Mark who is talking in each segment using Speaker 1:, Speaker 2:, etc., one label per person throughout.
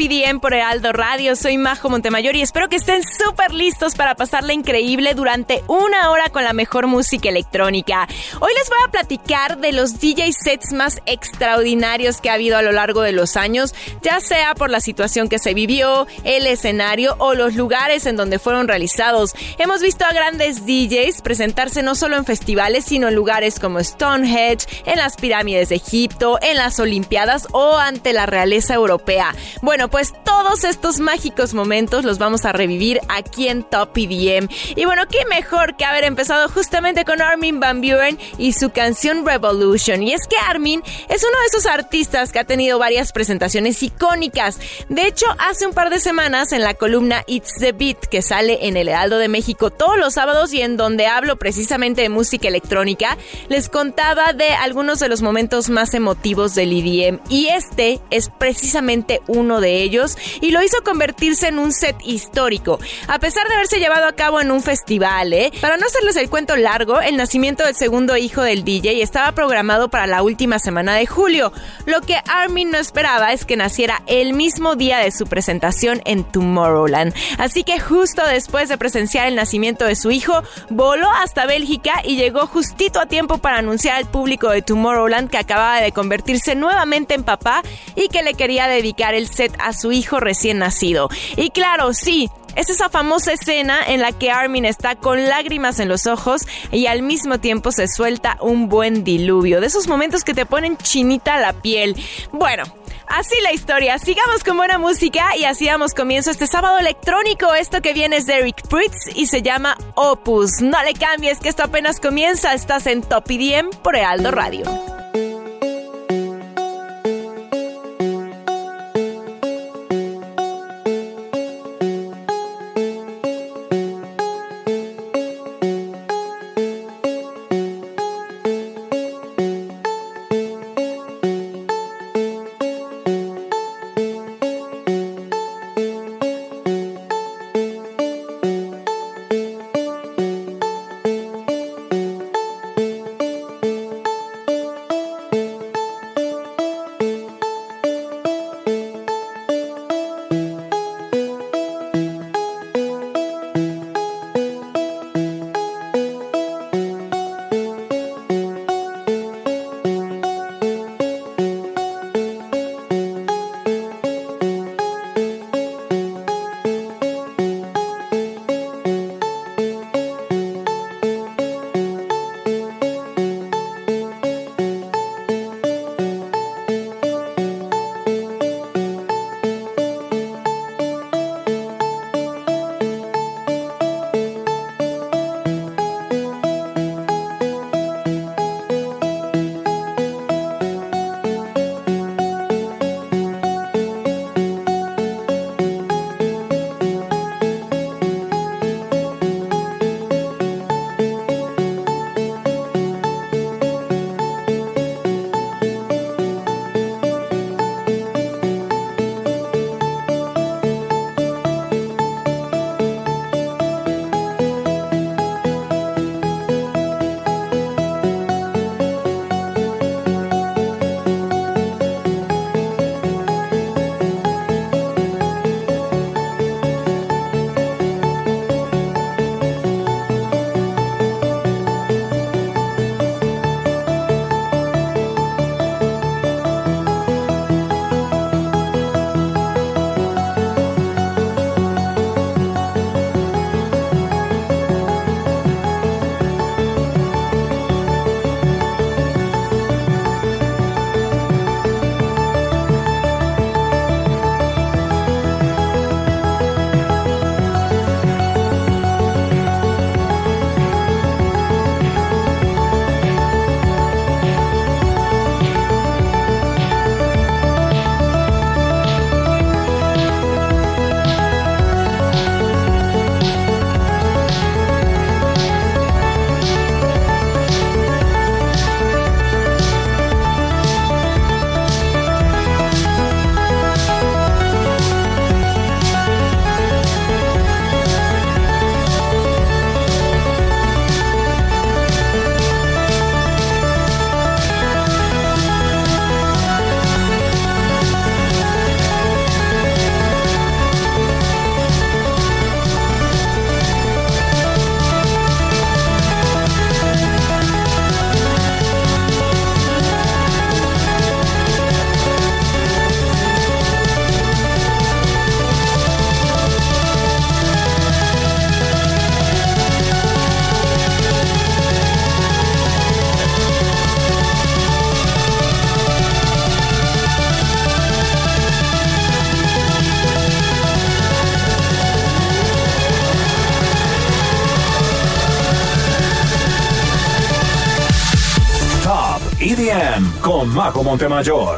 Speaker 1: IDM por Heraldo Radio. Soy Majo Montemayor y espero que estén súper listos para pasarla increíble durante una hora con la mejor música electrónica. Hoy les voy a platicar de los DJ sets más extraordinarios que ha habido a lo largo de los años, ya sea por la situación que se vivió, el escenario o los lugares en donde fueron realizados. Hemos visto a grandes DJs presentarse no solo en festivales, sino en lugares como Stonehenge, en las pirámides de Egipto, en las Olimpiadas o ante la realeza europea. Bueno, pues todos estos mágicos momentos los vamos a revivir aquí en Top EDM. Y bueno, qué mejor que haber empezado justamente con Armin Van Buren y su canción Revolution. Y es que Armin es uno de esos artistas que ha tenido varias presentaciones icónicas. De hecho, hace un par de semanas en la columna It's the Beat que sale en el Heraldo de México todos los sábados y en donde hablo precisamente de música electrónica, les contaba de algunos de los momentos más emotivos del EDM y este es precisamente uno de ellos y lo hizo convertirse en un set histórico, a pesar de haberse llevado a cabo en un festival. ¿eh? Para no hacerles el cuento largo, el nacimiento del segundo hijo del DJ estaba programado para la última semana de julio. Lo que Armin no esperaba es que naciera el mismo día de su presentación en Tomorrowland. Así que justo después de presenciar el nacimiento de su hijo, voló hasta Bélgica y llegó justito a tiempo para anunciar al público de Tomorrowland que acababa de convertirse nuevamente en papá y que le quería dedicar el set a su hijo recién nacido. Y claro, sí, es esa famosa escena en la que Armin está con lágrimas en los ojos y al mismo tiempo se suelta un buen diluvio. De esos momentos que te ponen chinita la piel. Bueno, Así la historia. Sigamos con buena música y así damos comienzo este sábado electrónico. Esto que viene es de Eric Pritz y se llama Opus. No le cambies que esto apenas comienza. Estás en Top IDM por Heraldo Radio.
Speaker 2: Montemayor.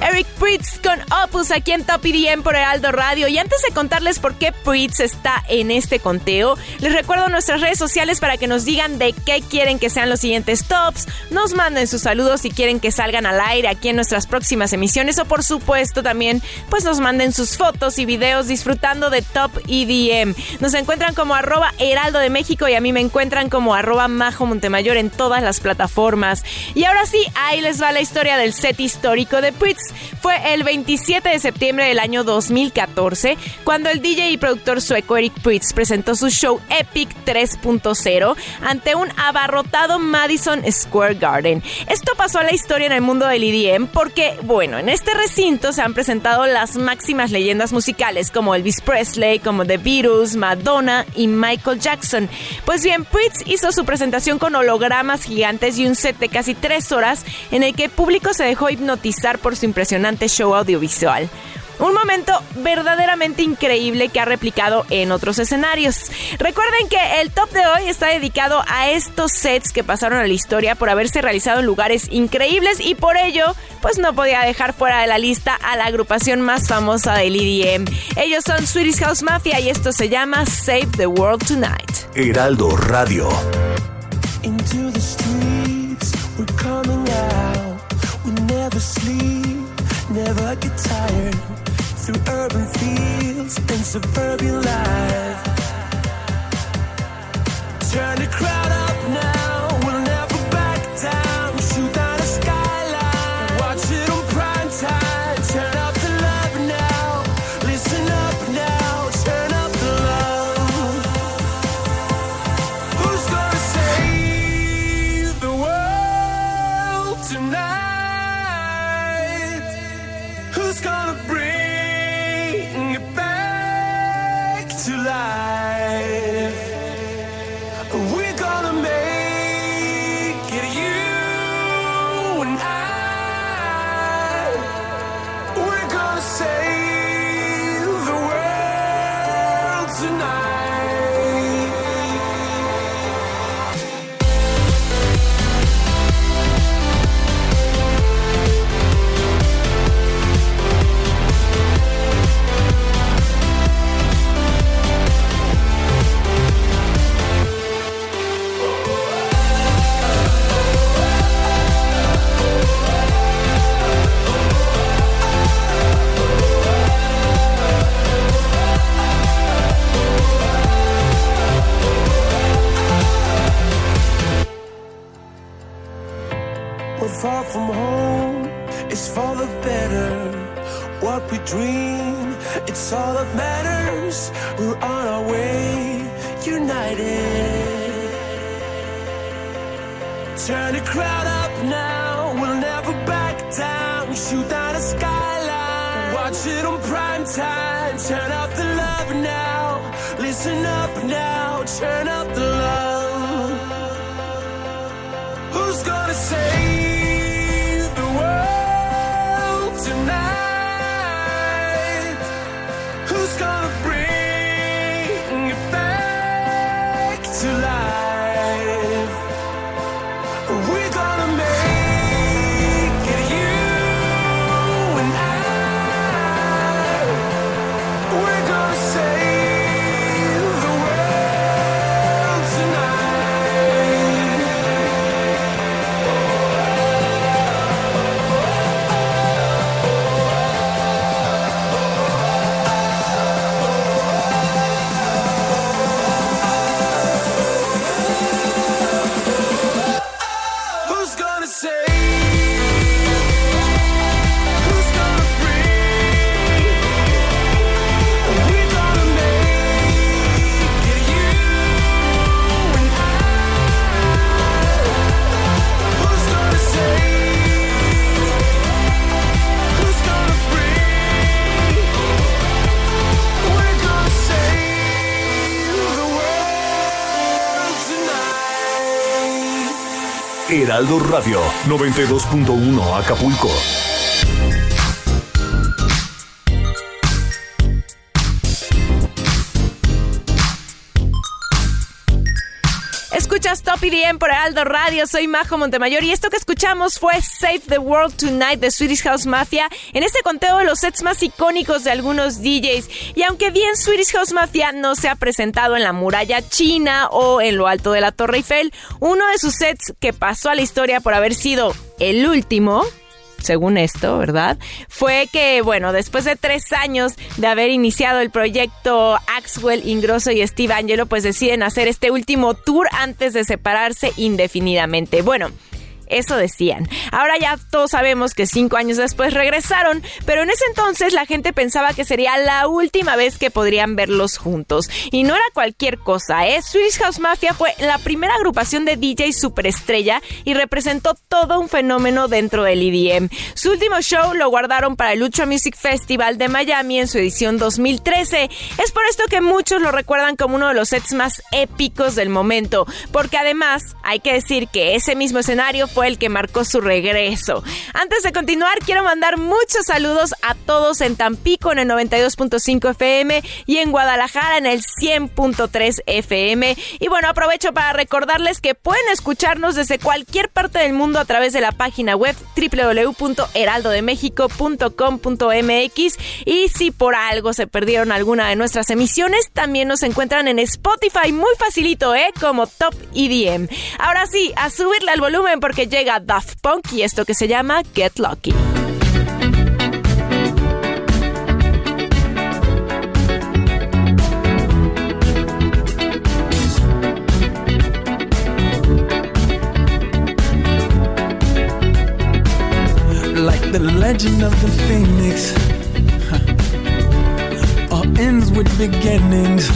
Speaker 1: Aquí en Top EDM por Heraldo Radio. Y antes de contarles por qué Pritz está en este conteo, les recuerdo nuestras redes sociales para que nos digan de qué quieren que sean los siguientes tops, nos manden sus saludos si quieren que salgan al aire aquí en nuestras próximas emisiones o por supuesto también pues nos manden sus fotos y videos disfrutando de Top EDM. Nos encuentran como arroba Heraldo de México y a mí me encuentran como arroba Majo Montemayor en todas las plataformas. Y ahora sí, ahí les va la historia del set histórico de Pritz. Fue el 27 de septiembre del año 2014 cuando el DJ y productor sueco Eric Pritz presentó su show Epic 3.0 ante un abarrotado Madison Square Garden. Esto pasó a la historia en el mundo del EDM porque, bueno, en este recinto se han presentado las máximas leyendas musicales como Elvis Presley, como The Beatles, Madonna y Michael Jackson. Pues bien, Pritz hizo su presentación con hologramas gigantes y un set de casi tres horas en el que el público se dejó hipnotizar por su impresionante show audiovisual. Un momento verdaderamente increíble que ha replicado en otros escenarios. Recuerden que el top de hoy está dedicado a estos sets que pasaron a la historia por haberse realizado en lugares increíbles y por ello, pues no podía dejar fuera de la lista a la agrupación más famosa del EDM. Ellos son Swedish House Mafia y esto se llama Save the World Tonight.
Speaker 2: Heraldo Radio.
Speaker 3: Into the streets, we're coming out. We never sleep, never get tired. Through urban fields and suburban life. Turn the crowd
Speaker 2: Heraldo Radio 92.1 Acapulco.
Speaker 1: Escuchas Top EDM por Aldo Radio, soy Majo Montemayor y esto que fue Save the World Tonight de Swedish House Mafia en este conteo de los sets más icónicos de algunos DJs. Y aunque bien Swedish House Mafia no se ha presentado en la muralla china o en lo alto de la Torre Eiffel, uno de sus sets que pasó a la historia por haber sido el último según esto, ¿verdad? Fue que, bueno, después de tres años de haber iniciado el proyecto Axwell, Ingrosso y Steve Angelo, pues deciden hacer este último tour antes de separarse indefinidamente. Bueno. Eso decían. Ahora ya todos sabemos que cinco años después regresaron, pero en ese entonces la gente pensaba que sería la última vez que podrían verlos juntos. Y no era cualquier cosa, ¿eh? Swedish House Mafia fue la primera agrupación de DJ superestrella y representó todo un fenómeno dentro del EDM. Su último show lo guardaron para el Ultra Music Festival de Miami en su edición 2013. Es por esto que muchos lo recuerdan como uno de los sets más épicos del momento, porque además hay que decir que ese mismo escenario fue el que marcó su regreso. Antes de continuar, quiero mandar muchos saludos a todos en Tampico en el 92.5 FM y en Guadalajara en el 100.3 FM. Y bueno, aprovecho para recordarles que pueden escucharnos desde cualquier parte del mundo a través de la página web www.heraldodemexico.com.mx y si por algo se perdieron alguna de nuestras emisiones, también nos encuentran en Spotify, muy facilito, ¿eh? Como Top EDM. Ahora sí, a subirle al volumen porque llega Daft Punk y esto que se llama Get Lucky.
Speaker 4: like the legend of the phoenix. All ends with beginnings.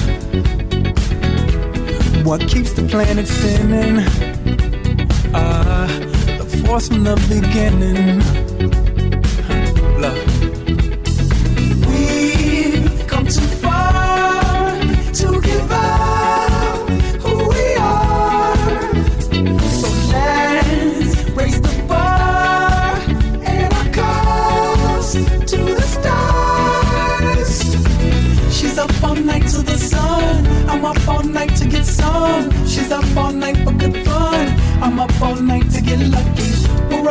Speaker 4: What keeps the planet spinning? Ah, from the beginning. Look. We've come too far to give up who we are. So let's raise the bar and our to the stars. She's up all night to the sun. I'm up all night to get some. She's up all night for good fun. I'm up all night to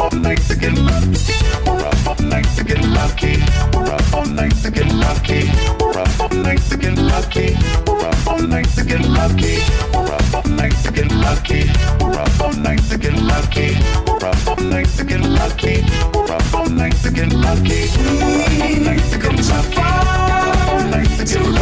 Speaker 5: All night to get lucky. All night to get lucky. All night to get lucky. All night to get lucky. All night to get lucky. All night to get lucky. All night to get lucky. All night to get lucky. We're up all night to get lucky. We're up all night to get lucky. We're up all night to get lucky.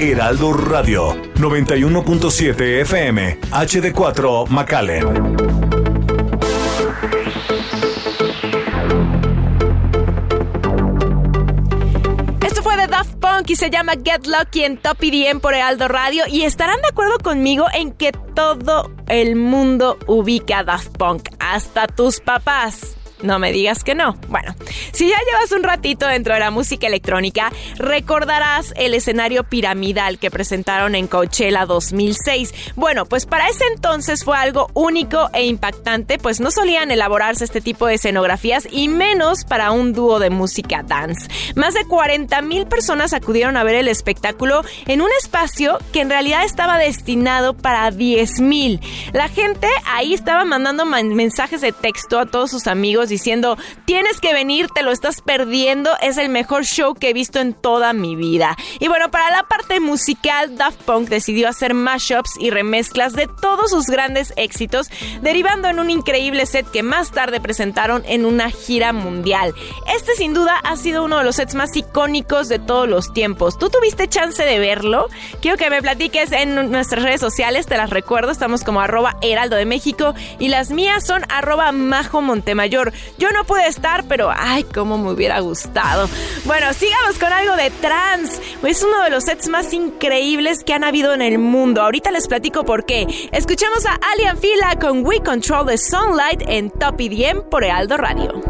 Speaker 2: Heraldo Radio 91.7 FM HD4 McAllen.
Speaker 1: Esto fue de Daft Punk y se llama Get Lucky en Top EDM por Heraldo Radio. Y estarán de acuerdo conmigo en que todo el mundo ubica a Daft Punk, hasta tus papás. No me digas que no. Bueno, si ya llevas un ratito dentro de la música electrónica, recordarás el escenario piramidal que presentaron en Coachella 2006. Bueno, pues para ese entonces fue algo único e impactante, pues no solían elaborarse este tipo de escenografías y menos para un dúo de música dance. Más de 40 mil personas acudieron a ver el espectáculo en un espacio que en realidad estaba destinado para 10 mil. La gente ahí estaba mandando man- mensajes de texto a todos sus amigos diciendo, tienes que venir, te lo estás perdiendo, es el mejor show que he visto en toda mi vida. Y bueno, para la parte musical, Daft Punk decidió hacer mashups y remezclas de todos sus grandes éxitos, derivando en un increíble set que más tarde presentaron en una gira mundial. Este sin duda ha sido uno de los sets más icónicos de todos los tiempos. ¿Tú tuviste chance de verlo? Quiero que me platiques en nuestras redes sociales, te las recuerdo, estamos como arroba heraldo de México y las mías son arroba majo montemayor. Yo no pude estar, pero ay, cómo me hubiera gustado. Bueno, sigamos con algo de trans. Es uno de los sets más increíbles que han habido en el mundo. Ahorita les platico por qué. Escuchamos a Alien Fila con We Control the Sunlight en Top EDM por Heraldo Radio.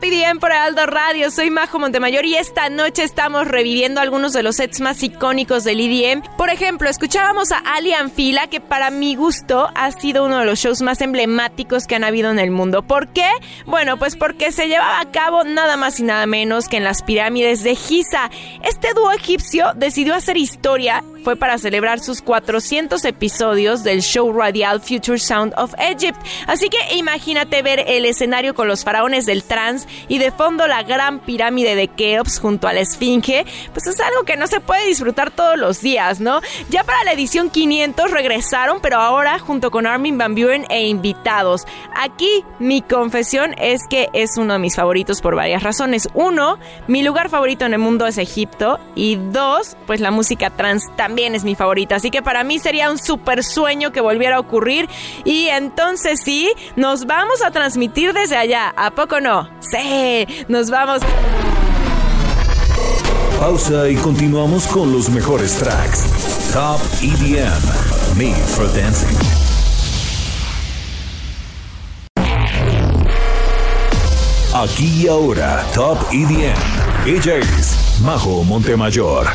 Speaker 1: Top por Aldo Radio, soy Majo Montemayor y esta noche estamos reviviendo algunos de los sets más icónicos del EDM. Por ejemplo, escuchábamos a Alien Fila, que para mi gusto ha sido uno de los shows más emblemáticos que han habido en el mundo. ¿Por qué? Bueno, pues porque se llevaba a cabo nada más y nada menos que en las pirámides de Giza. Este dúo egipcio decidió hacer historia fue para celebrar sus 400 episodios del show radial Future Sound of Egypt. Así que imagínate ver el escenario con los faraones del y de fondo la gran pirámide de Keops junto a la Esfinge, pues es algo que no se puede disfrutar todos los días, ¿no? Ya para la edición 500 regresaron, pero ahora junto con Armin Van Buren e invitados. Aquí mi confesión es que es uno de mis favoritos por varias razones. Uno, mi lugar favorito en el mundo es Egipto y dos, pues la música trans también es mi favorita. Así que para mí sería un super sueño que volviera a ocurrir. Y entonces sí, nos vamos a transmitir desde allá. ¿A poco no? Nos vamos.
Speaker 2: Pausa y continuamos con los mejores tracks. Top EDM. Made for Dancing. Aquí y ahora, Top EDM. Ella Majo Montemayor.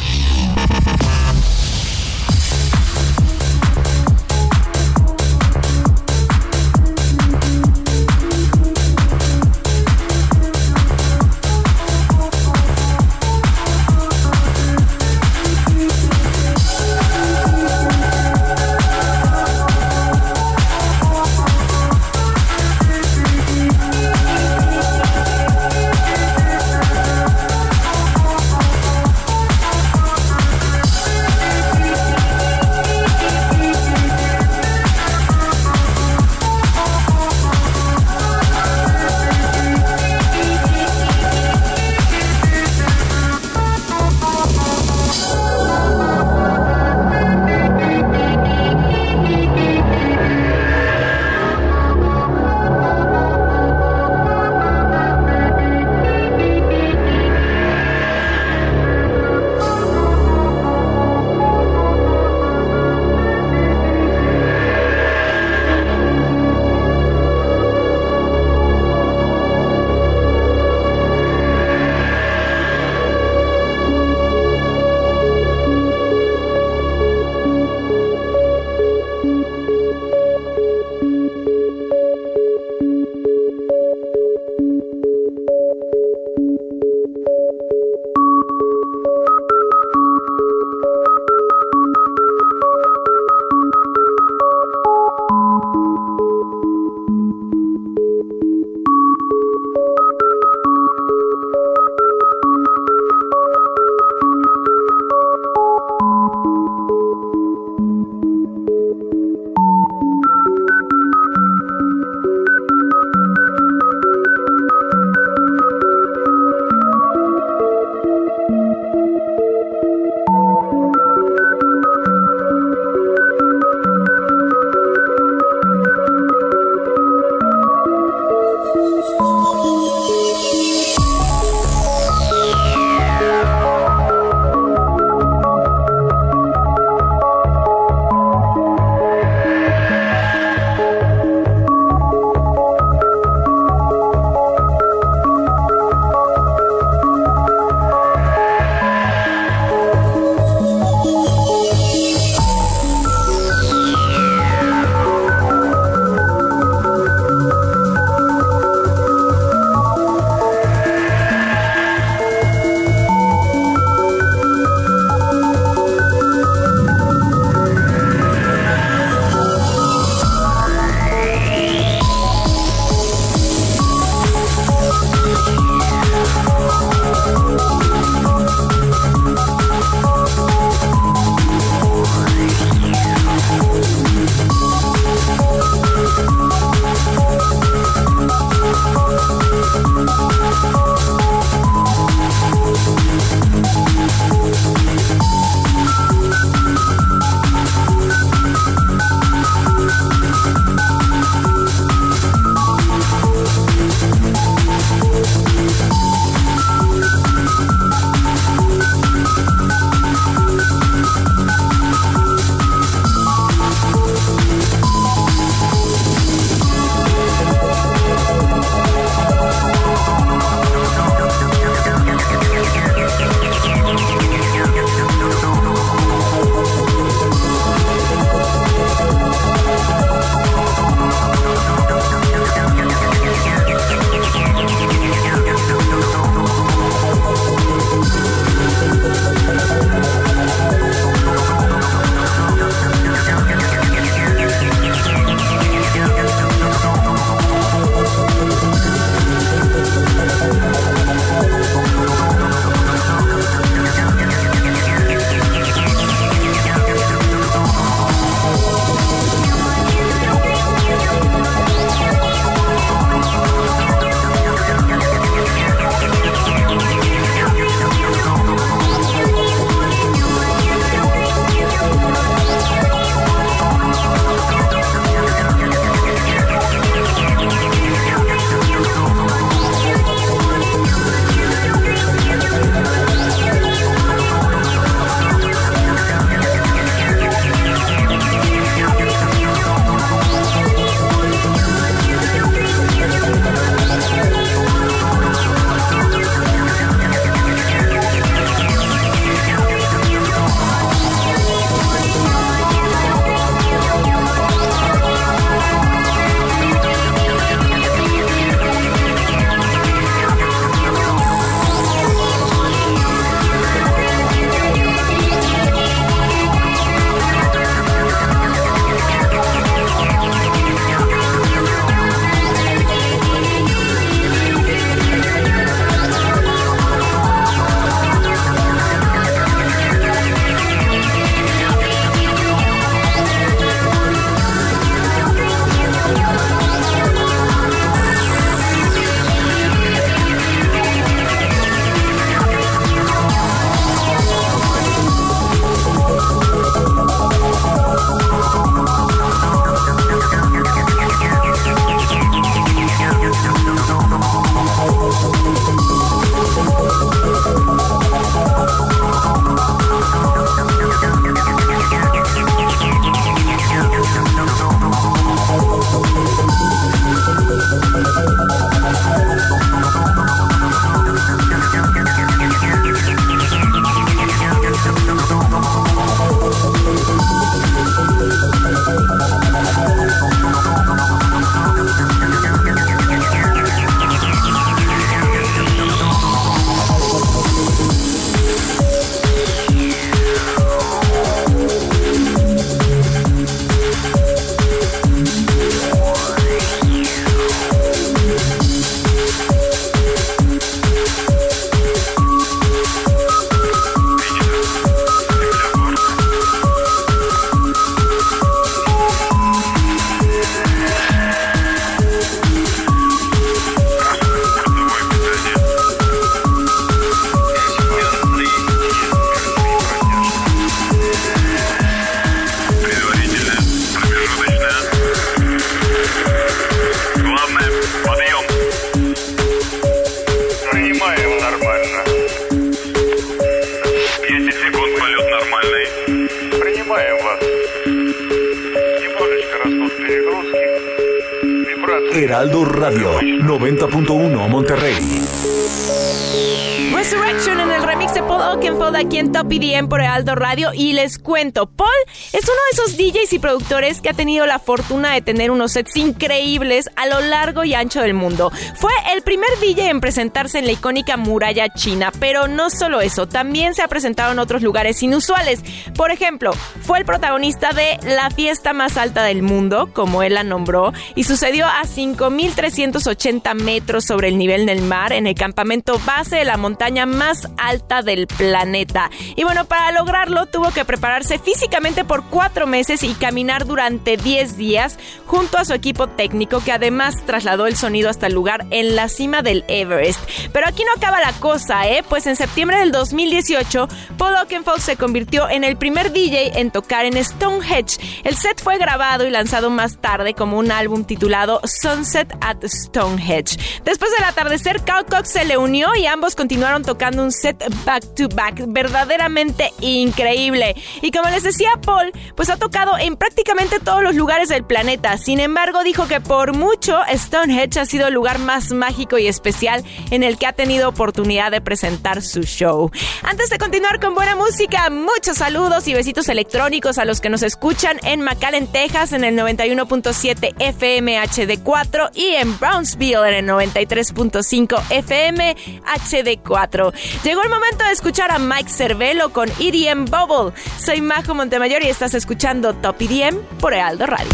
Speaker 2: Radio
Speaker 1: y les cuento, Paul es uno de esos DJs y productores que ha tenido la fortuna de tener unos sets increíbles a lo largo y ancho del mundo. Fue el primer DJ en presentarse en la icónica muralla china, pero no solo eso, también se ha presentado en otros lugares inusuales. Por ejemplo, fue el protagonista de la fiesta más alta del mundo, como él la nombró, y sucedió a 5.380 metros sobre el nivel del mar en el campamento base de la montaña más alta del planeta. Y bueno, para lograrlo tuvo que prepararse físicamente por cuatro meses y caminar durante 10 días junto a su equipo técnico que además trasladó el sonido hasta el lugar en la cima del Everest. Pero aquí no acaba la cosa, ¿eh? Pues en septiembre del 2018, Paul Oakenfold se convirtió en el primer DJ en tocar en Stonehenge. El set fue grabado y lanzado más tarde como un álbum titulado Sunset at Stonehenge. Después del atardecer, Carl Cox se le unió y ambos continuaron tocando un set back to back verdaderamente increíble. Y como les decía Paul, pues ha tocado en prácticamente todos los lugares del planeta. Sin embargo, dijo que por mucho Stonehenge ha sido el lugar más mágico y especial en el que ha tenido oportunidad de presentar su show. Antes de continuar con buena música, muchos saludos y besitos electrónicos a los que nos escuchan en McAllen, Texas en el 91.7 FM HD4 y en Brownsville en el 93.5 FM HD4. Llegó el momento de escuchar a Mike Cervelo con EDM Bubble. Soy Majo Montemayor y estás escuchando Top EDM por Heraldo Radio.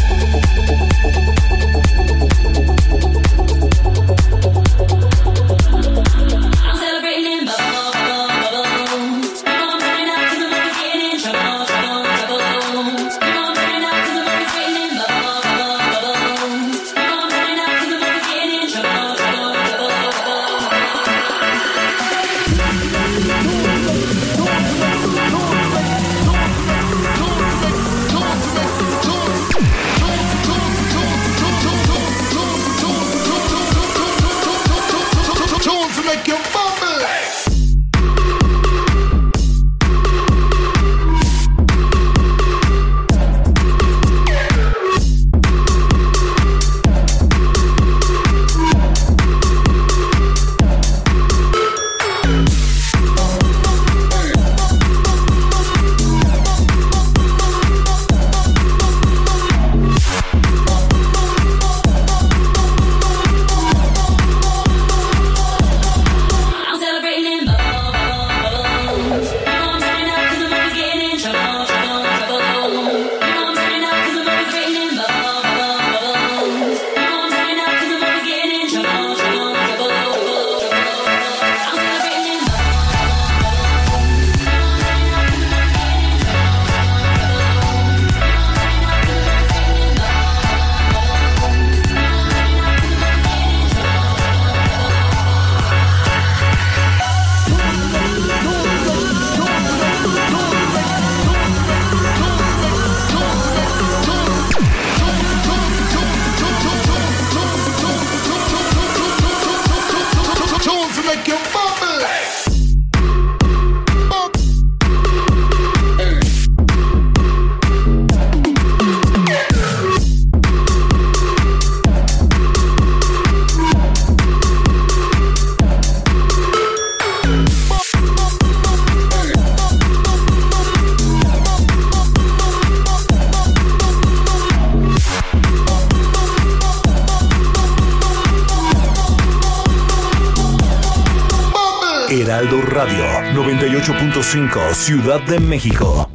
Speaker 2: Heraldo Radio 98.5 Ciudad de México.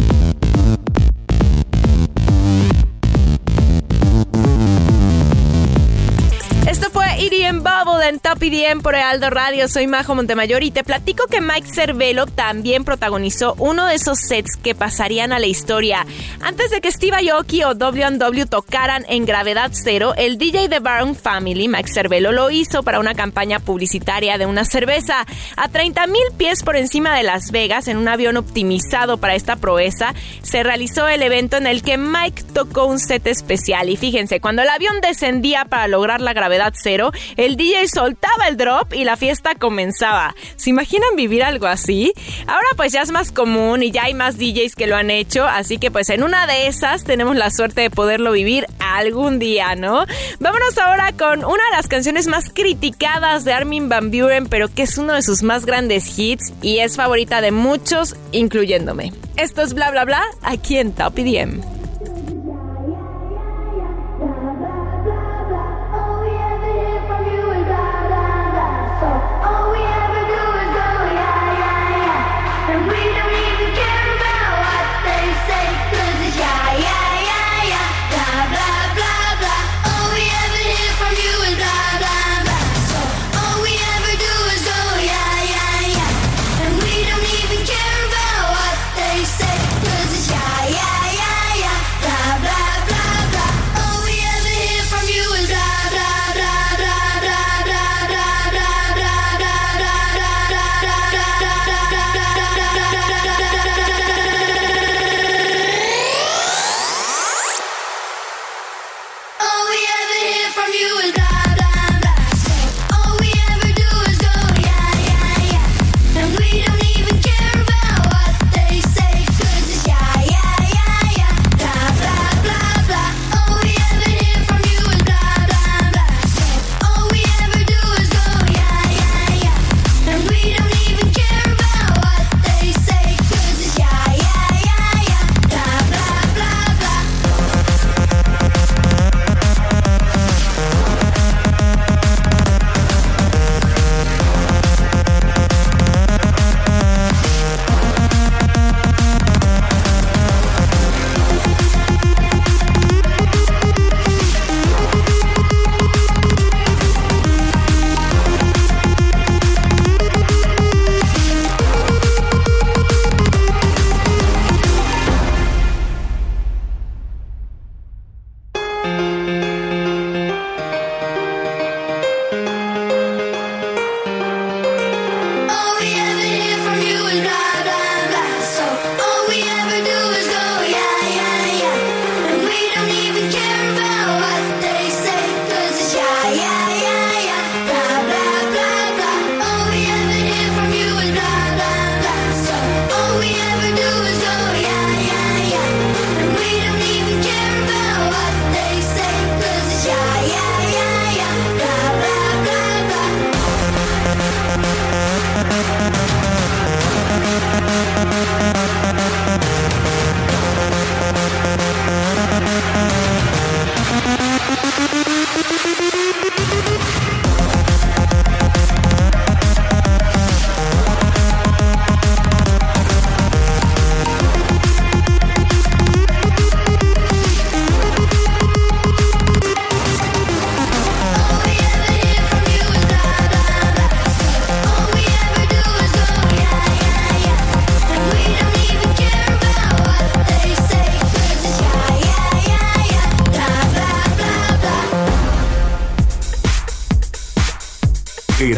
Speaker 1: En Top EDM por Heraldo Radio. Soy Majo Montemayor y te platico que Mike Cervelo también protagonizó uno de esos sets que pasarían a la historia. Antes de que Steve Aoki o W&W tocaran en Gravedad Cero, el DJ de Baron Family, Mike Cervelo, lo hizo para una campaña publicitaria de una cerveza. A 30 mil pies por encima de Las Vegas, en un avión optimizado para esta proeza, se realizó el evento en el que Mike tocó un set especial. Y fíjense, cuando el avión descendía para lograr la gravedad cero, el DJ
Speaker 6: soltaba el drop y la fiesta comenzaba. ¿Se imaginan vivir algo así? Ahora pues ya es más común y ya hay más DJs que lo han hecho, así que pues en una de esas tenemos la suerte de poderlo vivir algún día, ¿no? Vámonos ahora con una de las canciones más criticadas de Armin Van Buren, pero que es uno de sus más grandes hits y es favorita de muchos, incluyéndome. Esto es bla bla bla aquí en Top EDM.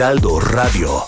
Speaker 2: Radio.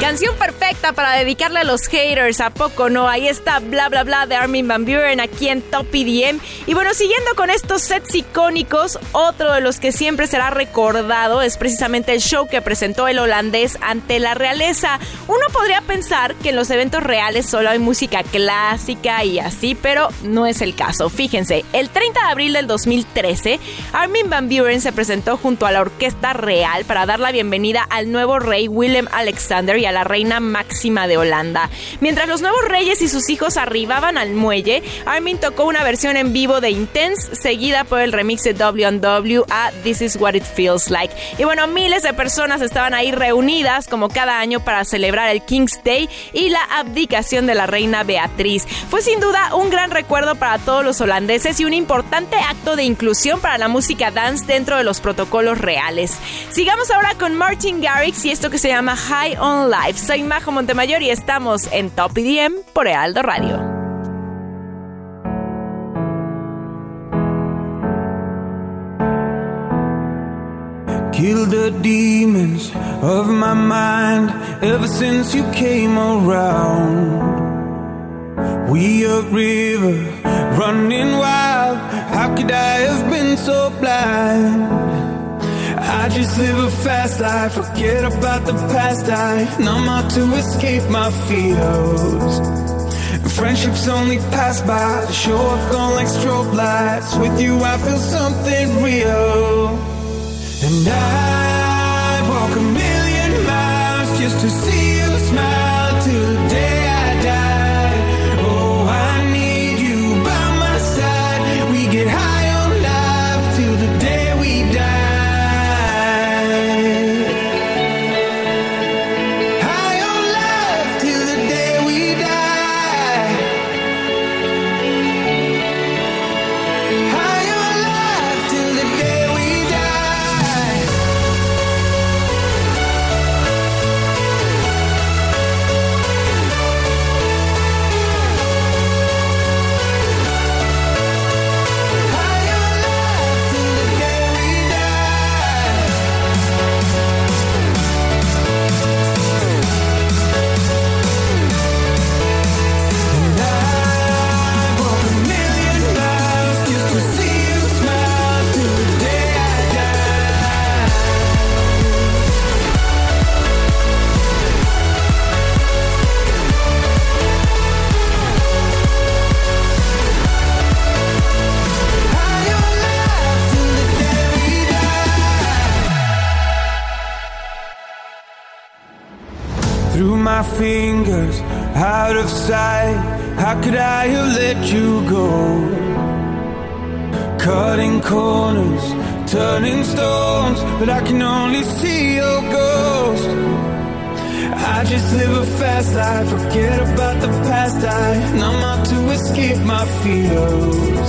Speaker 6: Canción perfecta para dedicarle a los haters, ¿a poco no? Ahí está bla bla bla de Armin Van Buren aquí en Top EDM. Y bueno, siguiendo con estos sets icónicos, otro de los que siempre será recordado es precisamente el show que presentó el holandés ante la realeza. Uno podría pensar que en los eventos reales solo hay música clásica y así, pero no es el caso. Fíjense, el 30 de abril del 2013, Armin Van Buren se presentó junto a la Orquesta Real para dar la bienvenida al nuevo rey Willem Alexander y a la reina máxima de Holanda. Mientras los nuevos reyes y sus hijos arribaban al muelle, Armin tocó una versión en vivo de Intense, seguida por el remix de W&W a This Is What It Feels Like. Y bueno, miles de personas estaban ahí reunidas como cada año para celebrar el King's Day y la abdicación de la reina Beatriz. Fue sin duda un gran recuerdo para todos los holandeses y un importante acto de inclusión para la música dance dentro de los protocolos reales. Sigamos ahora con Martin Garrix y esto que se llama High on Life. Soy Majo Montemayor y estamos en Top EDM por Heraldo Radio.
Speaker 3: Kill the demons of my mind ever since you came around. We a river running wild, How could I have been so blind? I just live a fast life, forget about the past. I numb out to escape my fears. Friendships only pass by, show up gone like strobe lights. With you, I feel something real. And I my fingers, out of sight. How could I have let you go? Cutting corners, turning stones, but I can only see your ghost. I just live a fast life, forget about the past. I numb out to escape my fears.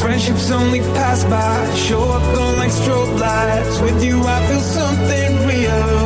Speaker 3: Friendships only pass by, show up gone like strobe lights. With you, I feel something real.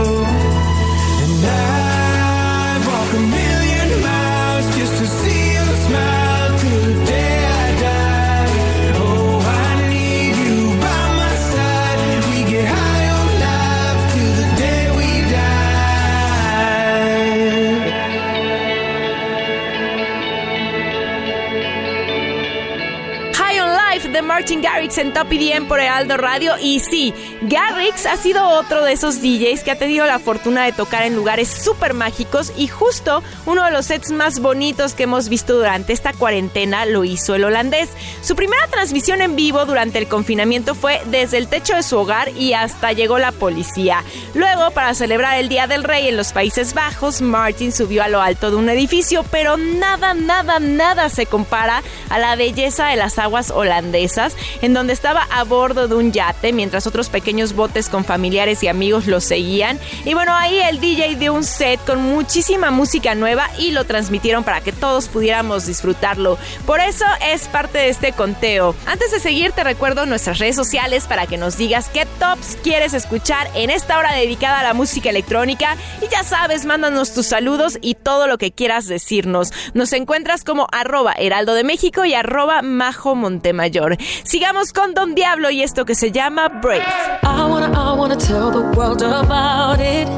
Speaker 1: Martin Garrix en Top EDM por Heraldo Radio. Y sí, Garrix ha sido otro de esos DJs que ha tenido la fortuna de tocar en lugares súper mágicos y justo uno de los sets más bonitos que hemos visto durante esta cuarentena lo hizo el holandés. Su primera transmisión en vivo durante el confinamiento fue desde el techo de su hogar y hasta llegó la policía. Luego, para celebrar el Día del Rey en los Países Bajos, Martin subió a lo alto de un edificio, pero nada, nada, nada se compara a la belleza de las aguas holandesas, en donde estaba a bordo de un yate, mientras otros pequeños botes con familiares y amigos lo seguían. Y bueno, ahí el DJ dio un set con muchísima música nueva y lo transmitieron para que todos pudiéramos disfrutarlo. Por eso es parte de este conteo. Antes de seguir, te recuerdo nuestras redes sociales para que nos digas qué tops quieres escuchar en esta hora dedicada a la música electrónica. Y ya sabes, mándanos tus saludos y todo lo que quieras decirnos. Nos encuentras como arroba heraldo de México y arroba majo montemayor. Sigamos con Don Diablo y esto que se llama Brave.
Speaker 7: I wanna, I wanna tell the world about it.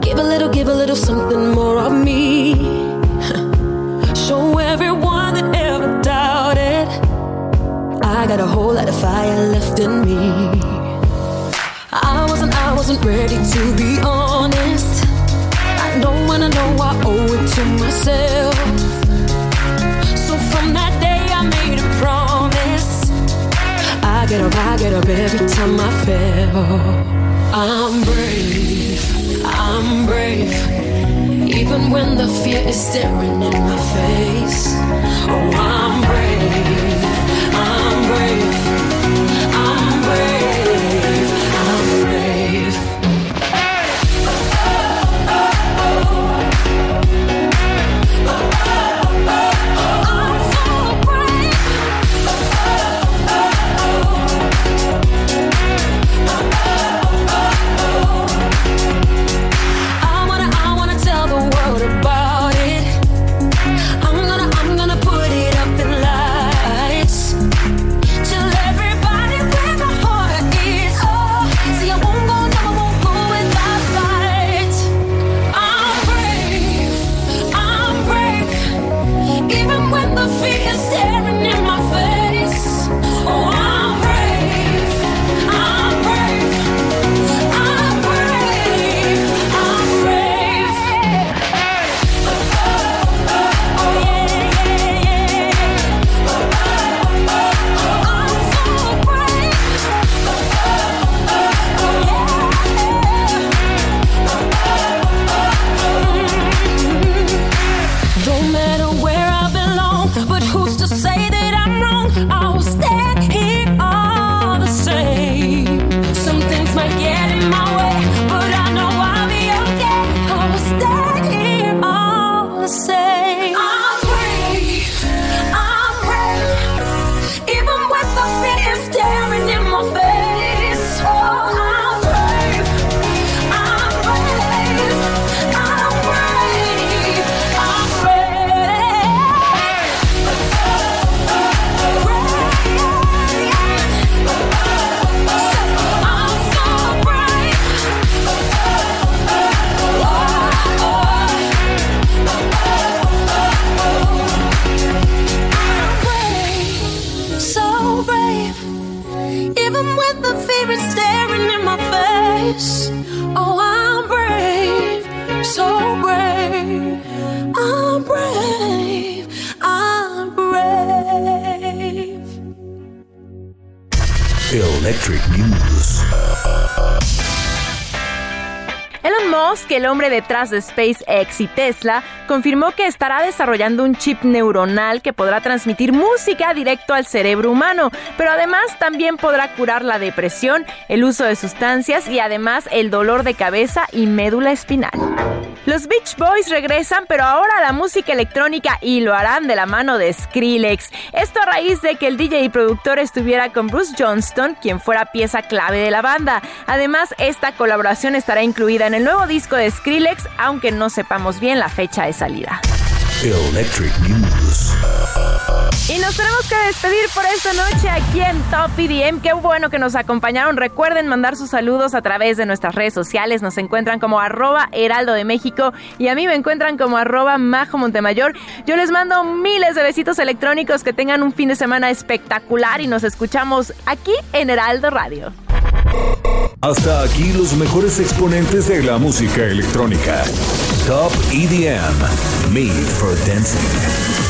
Speaker 7: Give a little, give a little something more of me. Show everyone that ever doubted. I got a whole lot of fire left in me. I wasn't, I wasn't ready to be honest. I know when I know I owe it to myself. Get up, I get up every time I fail. I'm brave, I'm brave. Even when the fear is staring in my face. Oh, I'm brave, I'm brave,
Speaker 1: de SpaceX y Tesla, confirmó que estará desarrollando un chip neuronal que podrá transmitir música directo al cerebro humano, pero además también podrá curar la depresión, el uso de sustancias y además el dolor de cabeza y médula espinal. Los Beach Boys regresan, pero ahora a la música electrónica y lo harán de la mano de Skrillex. Esto a raíz de que el DJ y productor estuviera con Bruce Johnston, quien fuera pieza clave de la banda. Además, esta colaboración estará incluida en el nuevo disco de Skrillex, aunque no sepamos bien la fecha de salida.
Speaker 2: Electric News.
Speaker 1: Y nos tenemos que despedir por esta noche aquí en Top EDM. Qué bueno que nos acompañaron. Recuerden mandar sus saludos a través de nuestras redes sociales. Nos encuentran como arroba heraldo de México y a mí me encuentran como arroba majo Montemayor. Yo les mando miles de besitos electrónicos. Que tengan un fin de semana espectacular y nos escuchamos aquí en Heraldo Radio.
Speaker 2: Hasta aquí los mejores exponentes de la música electrónica. Top EDM. Made for Dancing.